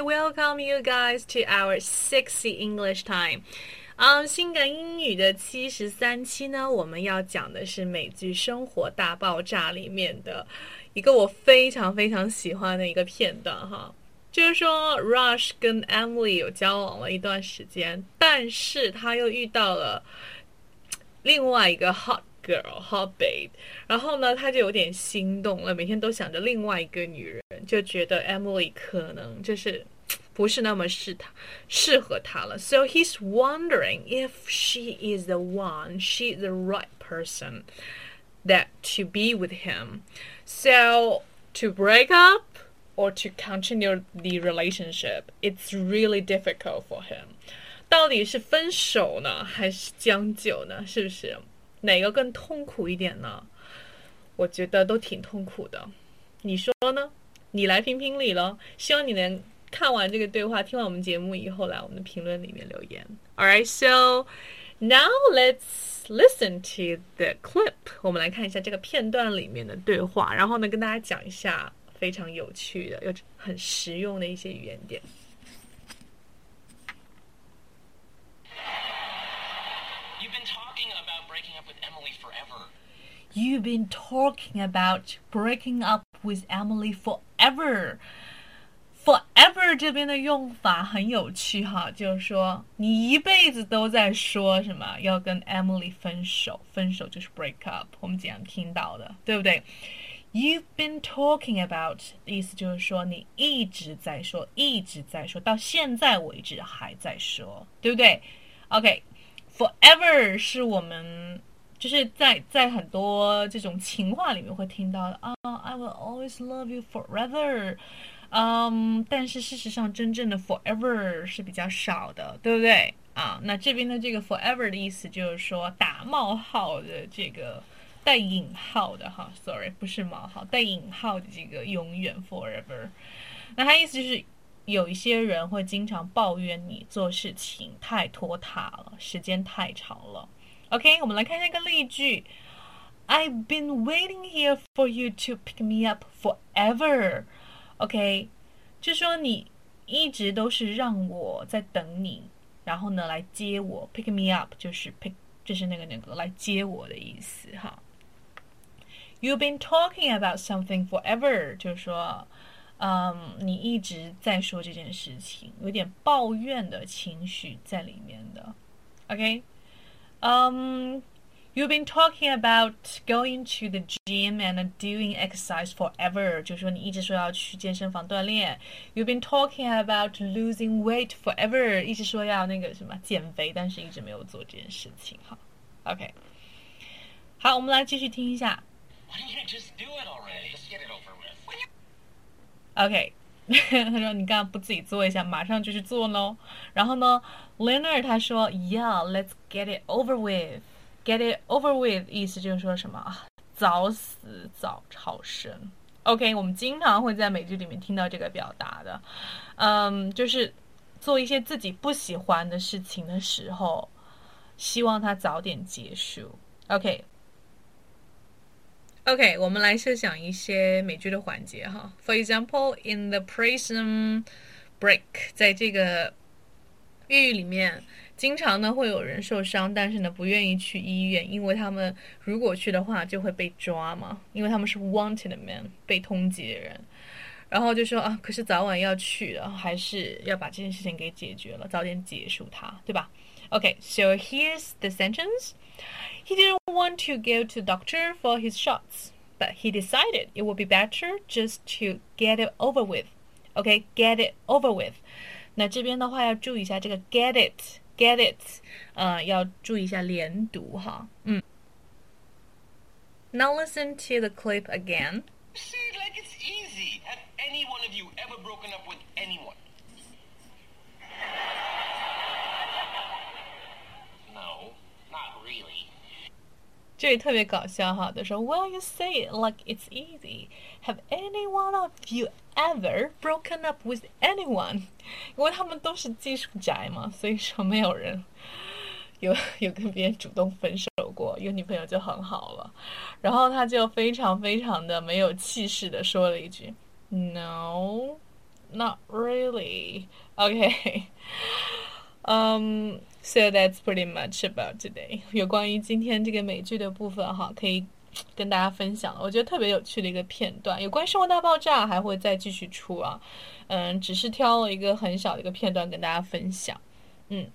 Welcome you guys to our sexy English time. 嗯，性感英语的七十三期呢，我们要讲的是美剧《生活大爆炸》里面的一个我非常非常喜欢的一个片段哈，就是说 Rush 跟 Emily 有交往了一段时间，但是他又遇到了另外一个 hot girl hot babe，然后呢，他就有点心动了，每天都想着另外一个女人，就觉得 Emily 可能就是不是那么适他适合他了。So he's wondering if she is the one, she is the right person that to be with him. So to break up or to continue the relationship, it's really difficult for him. 到底是分手呢，还是将就呢？是不是？ 哪个更痛苦一点呢？我觉得都挺痛苦的，你说呢？你来评评理喽！希望你能看完这个对话，听完我们节目以后，来我们的评论里面留言。Alright, so now let's listen to the clip。我们来看一下这个片段里面的对话，然后呢，跟大家讲一下非常有趣的、又很实用的一些语言点。You've been talking about breaking up with Emily forever. Forever 这边的用法很有趣哈，就是说你一辈子都在说什么要跟 Emily 分手，分手就是 break up，我们经常听到的，对不对？You've been talking about 的意思就是说你一直在说，一直在说，到现在为止还在说，对不对？OK，forever 是我们。 就是在在很多这种情话里面会听到的啊，I will always love you forever，嗯，但是事实上真正的 forever 是比较少的，对不对啊？那这边的这个 forever 的意思就是说打冒号的这个带引号的哈，sorry 不是冒号带引号的这个永远 forever，那它意思就是有一些人会经常抱怨你做事情太拖沓了，时间太长了。OK，我们来看一个例句。I've been waiting here for you to pick me up forever. OK，就说你一直都是让我在等你，然后呢来接我。Pick me up 就是 pick，就是那个那个来接我的意思哈。You've been talking about something forever，就是说，嗯，你一直在说这件事情，有点抱怨的情绪在里面的。OK。 um, you've been talking about going to the gym and doing exercise forever，就是说你一直说要去健身房锻炼。You've been talking about losing weight forever，一直说要那个什么减肥，但是一直没有做这件事情。哈，OK，好，我们来继续听一下。OK， 他 说你干嘛不自己做一下，马上就去做喽。然后呢？Leonard 他说：“Yeah，let's get it over with. Get it over with，意思就是说什么啊？早死早超生。OK，我们经常会在美剧里面听到这个表达的，嗯，就是做一些自己不喜欢的事情的时候，希望它早点结束。OK OK，我们来设想一些美剧的环节哈。For example，in the Prison Break，在这个。狱里面经常呢会有人受伤，但是呢不愿意去医院，因为他们如果去的话就会被抓嘛，因为他们是 wanted man，被通缉的人，然后就说啊，可是早晚要去的，还是要把这件事情给解决了，早点结束它，对吧？Okay，so here's the sentence. He didn't want to go to doctor for his shots, but he decided it would be better just to get it over with. Okay, get it over with. 那这边的话要注意一下这个 get it get it，呃，要注意一下连读哈，嗯。Now listen to the clip again. any one of you ever broken up with anyone? 这里特别搞笑哈，他说，Well, you say it like it's easy. Have any one of you ever broken up with anyone？因为他们都是技术宅嘛，所以说没有人有有跟别人主动分手过，有女朋友就很好了。然后他就非常非常的没有气势的说了一句 ，No。not really. Okay. Um, so that's pretty much about today. 有关于今天这个美剧的部分哈，可以跟大家分享。我觉得特别有趣的一个片段，有关《生活大爆炸》还会再继续出啊。嗯，只是挑了一个很小的一个片段跟大家分享。嗯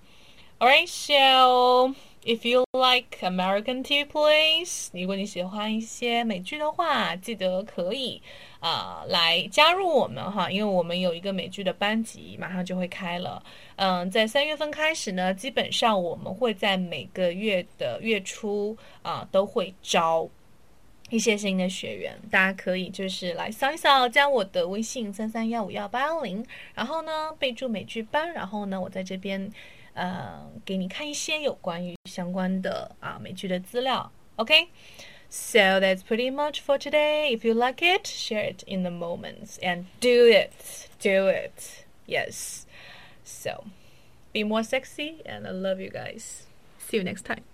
，All right, so. If you like American TV please，如果你喜欢一些美剧的话，记得可以啊来加入我们哈，因为我们有一个美剧的班级，马上就会开了。嗯，在三月份开始呢，基本上我们会在每个月的月初啊都会招。一些新的学员，大家可以就是来扫一扫，加我的微信三三幺五幺八幺零，然后呢备注美剧班，然后呢我在这边呃给你看一些有关于相关的啊美剧的资料。OK，so that's pretty much for today. If you like it, share it in the moments and do it, do it. Yes. So be more sexy, and I love you guys. See you next time.